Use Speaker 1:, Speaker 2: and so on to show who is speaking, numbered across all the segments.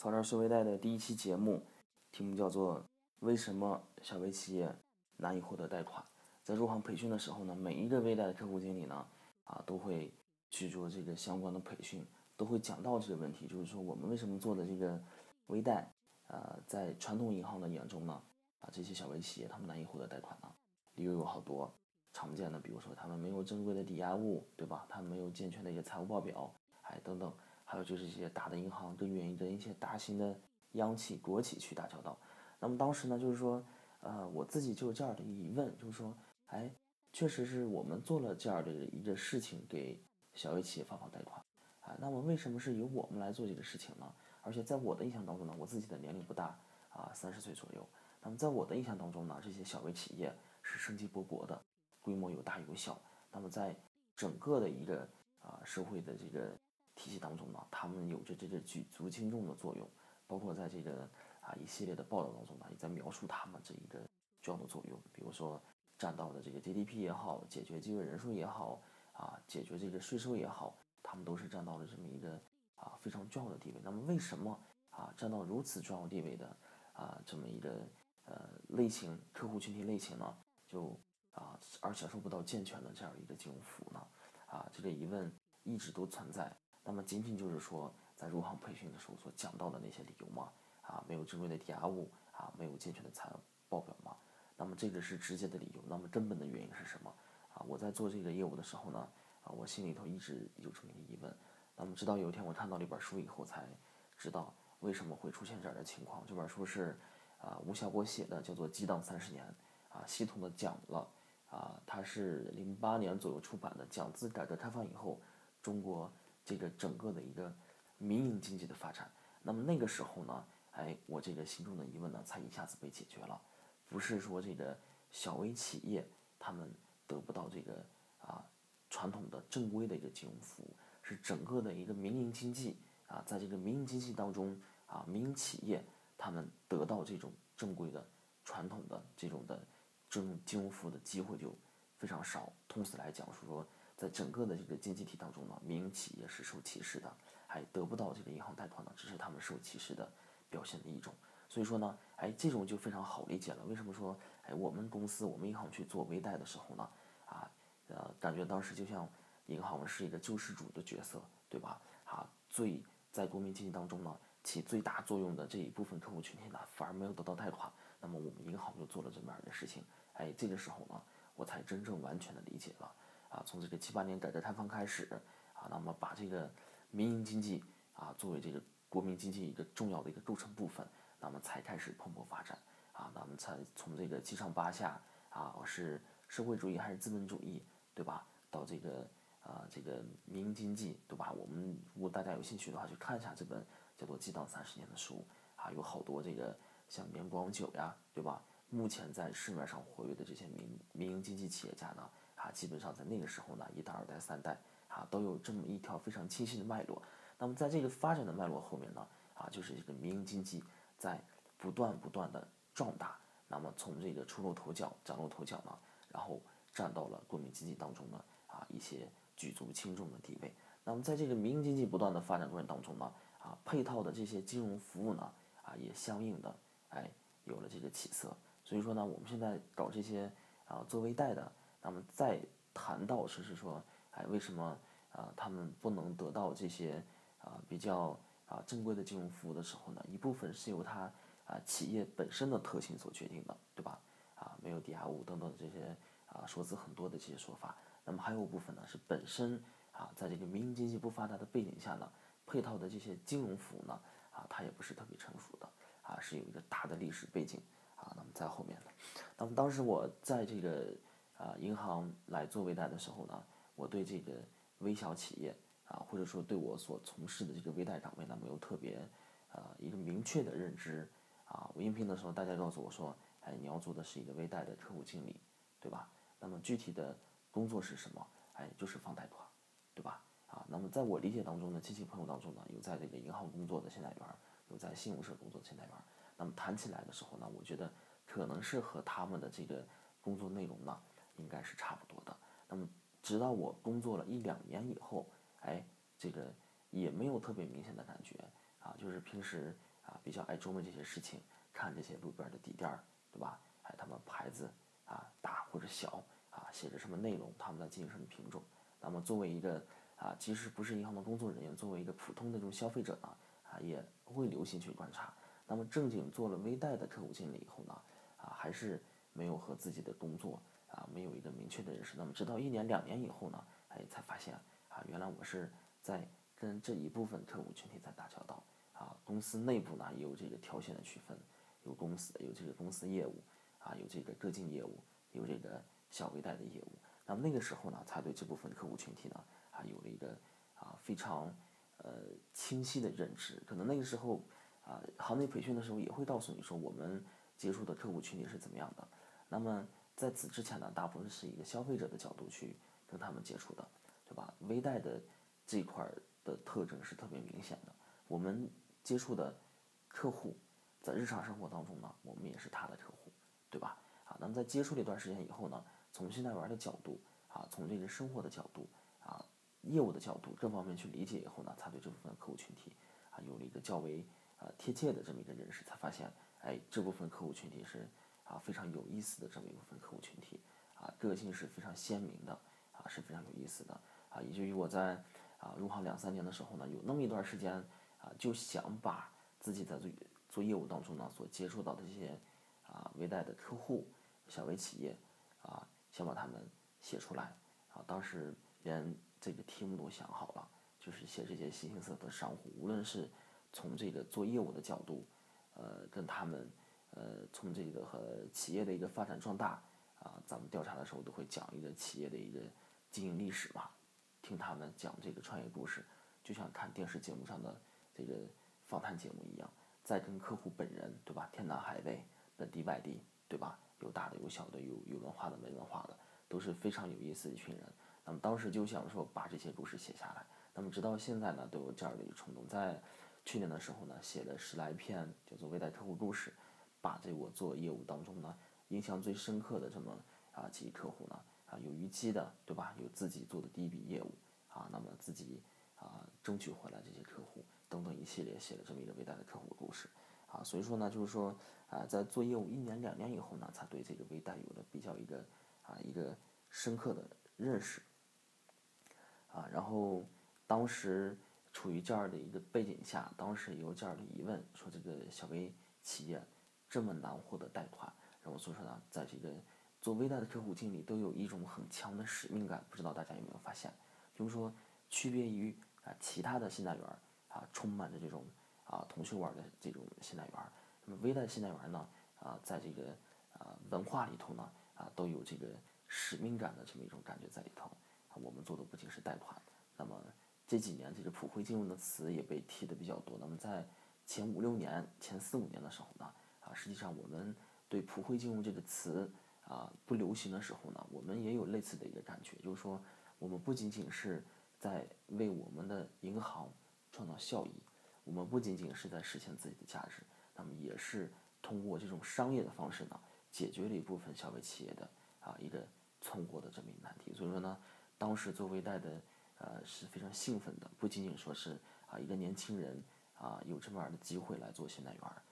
Speaker 1: 早点说微贷的第一期节目，题目叫做“为什么小微企业难以获得贷款”。在入行培训的时候呢，每一个微贷的客户经理呢，啊，都会去做这个相关的培训，都会讲到这个问题，就是说我们为什么做的这个微贷，呃，在传统银行的眼中呢，啊，这些小微企业他们难以获得贷款呢？理由有好多，常见的，比如说他们没有正规的抵押物，对吧？他们没有健全的一个财务报表，哎，等等。还有就是一些大的银行更愿意跟一些大型的央企、国企去打交道。那么当时呢，就是说，呃，我自己就有这样的疑问，就是说，哎，确实是我们做了这样的一个事情，给小微企业发放贷款，啊，那么为什么是由我们来做这个事情呢？而且在我的印象当中呢，我自己的年龄不大，啊，三十岁左右。那么在我的印象当中呢，这些小微企业是生机勃勃的，规模有大有小。那么在整个的一个啊社会的这个。体系当中呢，他们有着这个举足轻重的作用，包括在这个啊一系列的报道当中呢，也在描述他们这一个重要的作用。比如说占到的这个 GDP 也好，解决就业人数也好，啊解决这个税收也好，他们都是占到了这么一个啊非常重要的地位。那么为什么啊占到如此重要地位的啊这么一个呃类型客户群体类型呢，就啊而享受不到健全的这样一个金融服务呢？啊这个疑问一直都存在。那么仅仅就是说，在入行培训的时候所讲到的那些理由吗？啊，没有正规的抵押物啊，没有健全的财务报表吗？那么这个是直接的理由。那么根本的原因是什么？啊，我在做这个业务的时候呢，啊，我心里头一直有这么一个疑问。那么直到有一天我看到了一本书以后，才知道为什么会出现这样的情况。这本书是啊吴晓波写的，叫做《激荡三十年》，啊，系统的讲了啊，它是零八年左右出版的，讲自改革开放以后中国。这个整个的一个民营经济的发展，那么那个时候呢，哎，我这个心中的疑问呢，才一下子被解决了。不是说这个小微企业他们得不到这个啊传统的正规的一个金融服务，是整个的一个民营经济啊，在这个民营经济当中啊，民营企业他们得到这种正规的传统的这种的这种金融服务的机会就非常少。通俗来讲是说。在整个的这个经济体当中呢，民营企业是受歧视的，还得不到这个银行贷款呢，只是他们受歧视的表现的一种。所以说呢，哎，这种就非常好理解了。为什么说，哎，我们公司我们银行去做微贷的时候呢，啊，呃，感觉当时就像银行是一个救世主的角色，对吧？啊，最在国民经济当中呢，起最大作用的这一部分客户群体呢，反而没有得到贷款，那么我们银行就做了这么样的事情。哎，这个时候呢，我才真正完全的理解了。啊，从这个七八年改革开放开始，啊，那么把这个民营经济啊作为这个国民经济一个重要的一个构成部分，那么才开始蓬勃发展，啊，那么才从这个七上八下啊是社会主义还是资本主义，对吧？到这个啊这个民营经济，对吧？我们如果大家有兴趣的话，去看一下这本叫做《激荡三十年》的书，啊，有好多这个像绵广久呀，对吧？目前在市面上活跃的这些民民营经济企业家呢？啊，基本上在那个时候呢，一代、二代、三代啊，都有这么一条非常清晰的脉络。那么在这个发展的脉络后面呢，啊，就是这个民营经济在不断不断的壮大。那么从这个出露头角、崭露头角呢，然后占到了国民经济当中呢，啊，一些举足轻重的地位。那么在这个民营经济不断的发展过程当中呢，啊，配套的这些金融服务呢，啊，也相应的哎有了这个起色。所以说呢，我们现在搞这些啊做微贷的。那么再谈到就是说，哎，为什么啊他们不能得到这些啊比较啊正规的金融服务的时候呢？一部分是由它啊企业本身的特性所决定的，对吧？啊没有抵押物等等这些啊说辞很多的这些说法。那么还有部分呢是本身啊在这个民营经济不发达的背景下呢，配套的这些金融服务呢啊它也不是特别成熟的啊是有一个大的历史背景啊。那么在后面的，那么当时我在这个。啊，银行来做微贷的时候呢，我对这个微小企业啊，或者说对我所从事的这个微贷岗位呢，没有特别呃一个明确的认知啊。我应聘的时候，大家告诉我说，哎，你要做的是一个微贷的客户经理，对吧？那么具体的工作是什么？哎，就是放贷款，对吧？啊，那么在我理解当中呢，亲戚朋友当中呢，有在这个银行工作的现代员，有在信用社工作的现代员。那么谈起来的时候呢，我觉得可能是和他们的这个工作内容呢。应该是差不多的。那么，直到我工作了一两年以后，哎，这个也没有特别明显的感觉啊。就是平时啊比较爱琢磨这些事情，看这些路边的地垫儿，对吧？还有他们牌子啊大或者小啊，写着什么内容，他们在进行什么品种。那么作为一个啊，即使不是银行的工作人员，作为一个普通的这种消费者呢，啊也会留心去观察。那么正经做了微贷的客户经理以后呢，啊还是没有和自己的工作啊没有一个明确的认识。那么直到一年两年以后呢，哎才发现啊原来我是在跟这一部分客户群体在打交道啊。公司内部呢也有这个条线的区分，有公司有这个公司业务啊，有这个个进业务，有这个小微贷的业务。那么那个时候呢，才对这部分客户群体呢啊有了一个啊非常呃清晰的认知。可能那个时候。啊，行内培训的时候也会告诉你说，我们接触的客户群体是怎么样的。那么在此之前呢，大部分是一个消费者的角度去跟他们接触的，对吧？微贷的这一块的特征是特别明显的。我们接触的客户在日常生活当中呢，我们也是他的客户，对吧？啊，那么在接触了一段时间以后呢，从现在玩的角度啊，从这个生活的角度啊，业务的角度各方面去理解以后呢，才对这部分客户群体啊有了一个较为。呃，贴切的这么一个认识，才发现，哎，这部分客户群体是啊非常有意思的这么一部分客户群体，啊，个性是非常鲜明的，啊是非常有意思的，啊，以至于我在啊入行两三年的时候呢，有那么一段时间啊，就想把自己在做做业务当中呢所接触到的这些啊微贷的客户、小微企业，啊，想把他们写出来，啊，当时连这个题目都想好了，就是写这些形形色色的商户，无论是从这个做业务的角度，呃，跟他们，呃，从这个和企业的一个发展壮大，啊，咱们调查的时候都会讲一个企业的一个经营历史嘛，听他们讲这个创业故事，就像看电视节目上的这个访谈节目一样，再跟客户本人，对吧？天南海北，本地外地，对吧？有大的有小的，有有文化的没文化的，都是非常有意思的一群人。那么当时就想说把这些故事写下来，那么直到现在呢，都有这样的一个冲动在。去年的时候呢，写了十来篇叫做“微贷客户故事”，把这我做业务当中呢印象最深刻的这么啊几客户呢啊有逾期的对吧？有自己做的第一笔业务啊，那么自己啊争取回来这些客户等等一系列写了这么一个微贷的客户故事啊，所以说呢就是说啊在做业务一年两年以后呢，才对这个微贷有了比较一个啊一个深刻的认识啊，然后当时。处于这样的一个背景下，当时也有这样的疑问，说这个小微企业这么难获得贷款，然后所以说呢，在这个做微贷的客户经理都有一种很强的使命感，不知道大家有没有发现？就是说，区别于啊其他的信贷员啊，充满着这种啊铜臭味的这种信贷员，那么微贷信贷员呢啊，在这个啊文化里头呢啊都有这个使命感的这么一种感觉在里头。我们做的不仅是贷款，那么。这几年，这个普惠金融的词也被提的比较多。那么在前五六年、前四五年的时候呢，实际上我们对普惠金融这个词啊不流行的时候呢，我们也有类似的一个感觉，就是说，我们不仅仅是在为我们的银行创造效益，我们不仅仅是在实现自己的价值，那么也是通过这种商业的方式呢，解决了一部分消费企业的啊一个存活的这么一个难题。所以说呢，当时做微贷的。呃，是非常兴奋的，不仅仅说是啊，一个年轻人啊，有这么样的机会来做信贷员儿，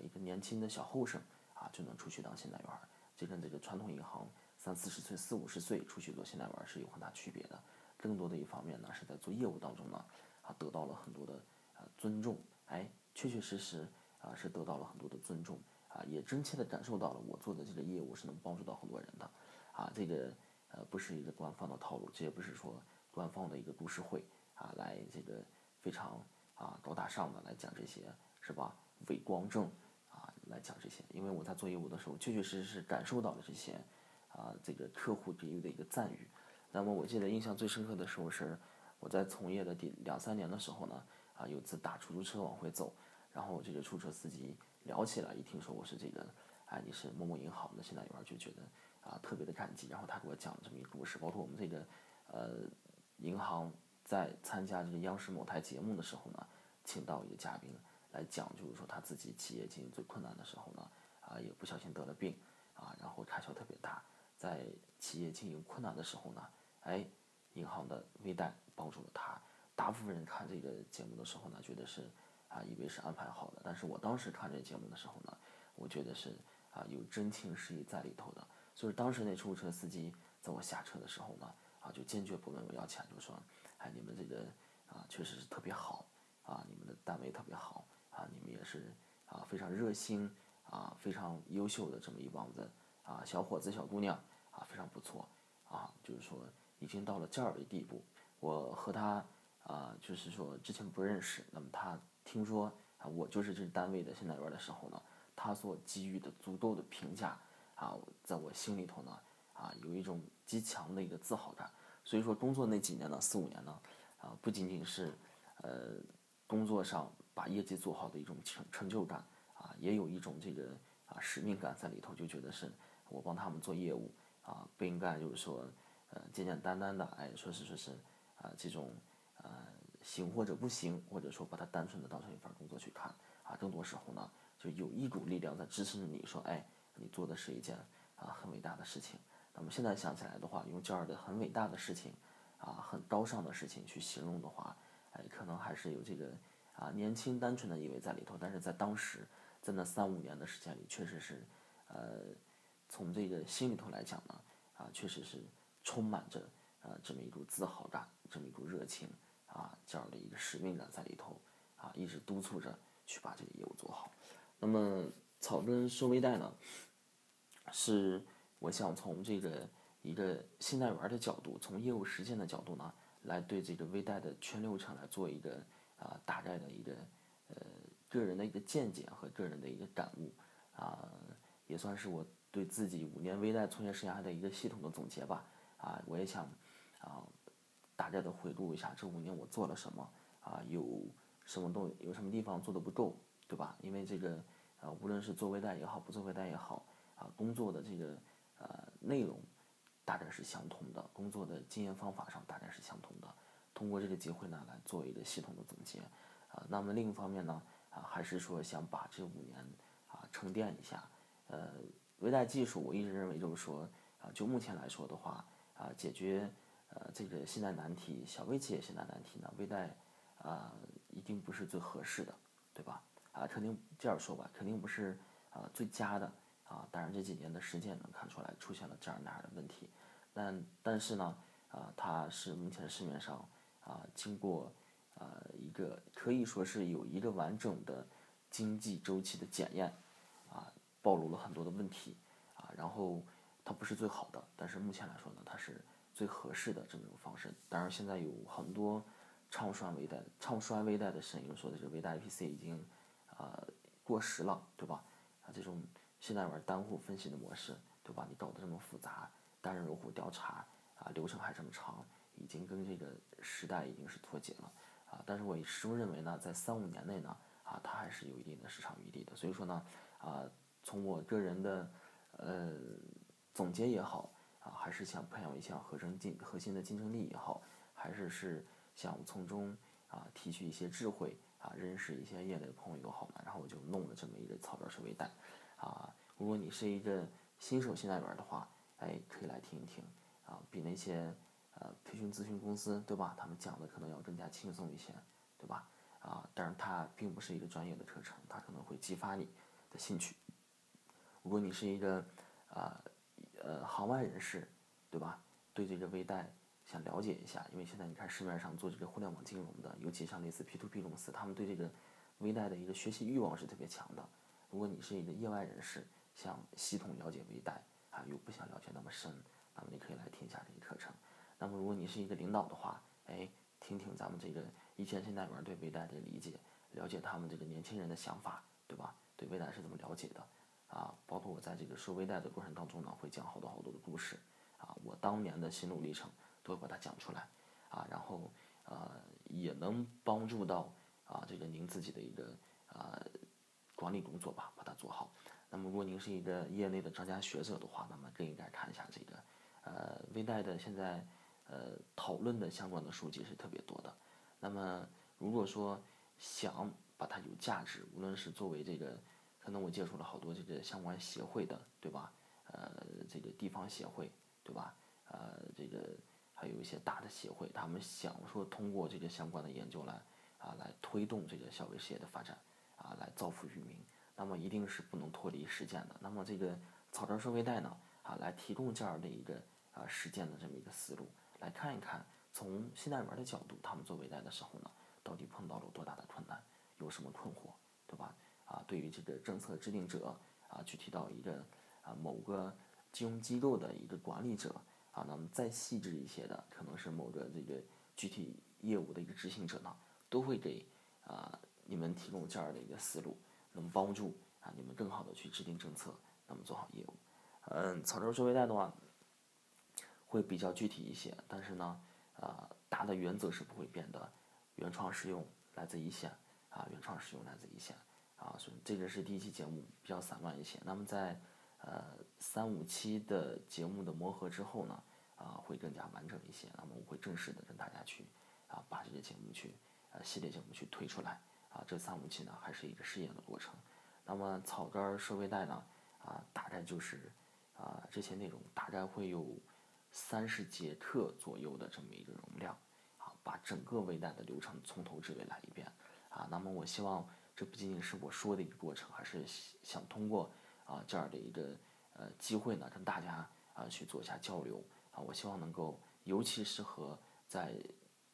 Speaker 1: 一个年轻的小后生啊，就能出去当信贷员儿，这跟这个传统银行三四十岁、四五十岁出去做信贷员是有很大区别的。更多的一方面呢，是在做业务当中呢，啊，得到了很多的啊尊重，哎，确确实实啊，是得到了很多的尊重，啊，也真切的感受到了我做的这个业务是能帮助到很多人的，啊，这个呃，不是一个官方的套路，这也不是说。官方的一个故事会啊，来这个非常啊高大上的来讲这些是吧？伪光正来讲这些，因为我在做业务的时候，确确实实是感受到了这些啊这个客户给予的一个赞誉。那么我记得印象最深刻的时候是我在从业的第两三年的时候呢，啊有次打出租车往回走，然后这个出租车司机聊起来，一听说我是这个哎你是某某银行的信贷员，就觉得啊特别的感激，然后他给我讲这么一个故事，包括我们这个呃。银行在参加这个央视某台节目的时候呢，请到一个嘉宾来讲，就是说他自己企业经营最困难的时候呢，啊，也不小心得了病，啊，然后开销特别大，在企业经营困难的时候呢，哎，银行的微贷帮助了他。大部分人看这个节目的时候呢，觉得是啊，以为是安排好的。但是我当时看这节目的时候呢，我觉得是啊有真情实意在里头的。所以当时那出租车司机在我下车的时候呢，啊就坚决不问我要钱，就说，哎你们这个啊确实是特别好，啊你们的单位特别好，啊你们也是啊非常热心，啊非常优秀的这么一帮子啊小伙子小姑娘，啊非常不错，啊就是说已经到了这样的地步。我和他啊就是说之前不认识，那么他听说啊我就是这单位的现在员的时候呢，他所给予的足够的评价。啊，在我心里头呢，啊，有一种极强的一个自豪感。所以说，工作那几年呢，四五年呢，啊，不仅仅是，呃，工作上把业绩做好的一种成成就感，啊，也有一种这个啊使命感在里头，就觉得是我帮他们做业务，啊，不应该就是说，呃，简简单单的，哎，说是说是，啊，这种，呃，行或者不行，或者说把它单纯的当成一份工作去看，啊，更多时候呢，就有一股力量在支撑着你说，哎。你做的是一件啊很伟大的事情。那么现在想起来的话，用这样的很伟大的事情，啊很高尚的事情去形容的话，哎，可能还是有这个啊年轻单纯的意味在里头。但是在当时，在那三五年的时间里，确实是，呃，从这个心里头来讲呢，啊，确实是充满着呃这么一股自豪感，这么一股热情，啊这样的一个使命感在里头，啊一直督促着去把这个业务做好。那么草根收微贷呢？是我想从这个一个信贷员的角度，从业务实践的角度呢，来对这个微贷的全流程来做一个啊大概的一个呃个人的一个见解和个人的一个感悟啊，也算是我对自己五年微贷从业生涯的一个系统的总结吧啊，我也想啊大概的回顾一下这五年我做了什么啊，有什么东有什么地方做的不够，对吧？因为这个啊，无论是做微贷也好，不做微贷也好。啊，工作的这个呃内容大概是相同的，工作的经验方法上大概是相同的。通过这个机会呢，来做一个系统的总结。啊，那么另一方面呢，啊，还是说想把这五年啊沉淀一下。呃，微贷技术，我一直认为就是说，啊，就目前来说的话，啊，解决呃这个信贷难题、小微企业信贷难题呢，微贷啊一定不是最合适的，对吧？啊，肯定这样说吧，肯定不是啊最佳的。啊，当然这几年的实践能看出来出现了这样那样的问题，但但是呢，啊，它是目前市面上啊经过啊一个可以说是有一个完整的经济周期的检验，啊，暴露了很多的问题，啊，然后它不是最好的，但是目前来说呢，它是最合适的这么一种方式。当然现在有很多唱衰微贷、唱衰微贷的声音，说的是微贷 IPC 已经啊过时了，对吧？啊这种。现在玩单户分析的模式，对吧？你搞得这么复杂，单人入户调查啊，流程还这么长，已经跟这个时代已经是脱节了啊。但是我始终认为呢，在三五年内呢，啊，它还是有一定的市场余地的。所以说呢，啊，从我个人的呃总结也好啊，还是想培养一项核心竞核心的竞争力也好，还是是想从中啊提取一些智慧啊，认识一些业内朋友也好嘛，然后我就弄了这么一个草标收尾单。啊，如果你是一个新手新代员的话，哎，可以来听一听啊，比那些呃培训咨询公司对吧，他们讲的可能要更加轻松一些，对吧？啊，但是它并不是一个专业的课程，它可能会激发你的兴趣。如果你是一个啊呃行外人士，对吧？对这个微贷想了解一下，因为现在你看市面上做这个互联网金融的，尤其像类似 P to P 公司，他们对这个微贷的一个学习欲望是特别强的。如果你是一个业外人士，想系统了解微贷啊，又不想了解那么深，那么你可以来听一下这个课程。那么如果你是一个领导的话，哎，听听咱们这个一线信贷员对微贷的理解，了解他们这个年轻人的想法，对吧？对微贷是怎么了解的？啊，包括我在这个收微贷的过程当中呢，会讲好多好多的故事，啊，我当年的心路历程都会把它讲出来，啊，然后呃，也能帮助到啊这个您自己的一个啊。管理工作吧，把它做好。那么，如果您是一个业内的专家学者的话，那么更应该看一下这个，呃，微贷的现在，呃，讨论的相关的书籍是特别多的。那么，如果说想把它有价值，无论是作为这个，可能我接触了好多这个相关协会的，对吧？呃，这个地方协会，对吧？呃，这个还有一些大的协会，他们想说通过这个相关的研究来。啊来推动这个小微事业的发展啊来造福于民，那么一定是不能脱离实践的。那么这个草根收费贷呢啊来提供这样的一个啊实践的这么一个思路，来看一看从信贷员的角度，他们做微贷的时候呢，到底碰到了多大的困难，有什么困惑，对吧？啊，对于这个政策制定者啊，具体到一个啊某个金融机构的一个管理者啊，那么再细致一些的，可能是某个这个具体业务的一个执行者呢，都会给啊你们提供这样的一个思路，能帮助啊你们更好的去制定政策，那么做好业务。嗯，草根收费贷的话会比较具体一些，但是呢，啊大的原则是不会变的，原创实用来自一线啊，原创实用来自一线。啊，所以这个是第一期节目比较散乱一些。那么在呃三五期的节目的磨合之后呢，啊会更加完整一些。那么我会正式的跟大家去啊把这个节目去呃系列节目去推出来。啊，这三五期呢还是一个试验的过程。那么草根收费贷呢，啊大概就是啊这些内容大概会有三十节课左右的这么一个容量。啊，把整个微贷的流程从头至尾来一遍。啊，那么我希望。这不仅仅是我说的一个过程，还是想通过啊这样的一个呃机会呢，跟大家啊去做一下交流啊。我希望能够，尤其是和在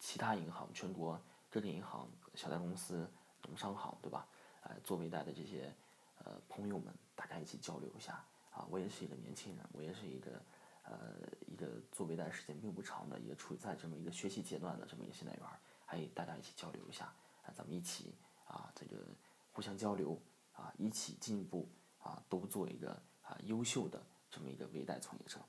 Speaker 1: 其他银行、全国各个银行、小贷公司、农商行，对吧？呃，做微贷的这些呃朋友们，大家一起交流一下啊。我也是一个年轻人，我也是一个呃一个做微贷时间并不长的，也处在这么一个学习阶段的这么一个信贷员，还大家一起交流一下啊，咱们一起。啊，这个互相交流啊，一起进步啊，都做一个啊优秀的这么一个微贷从业者。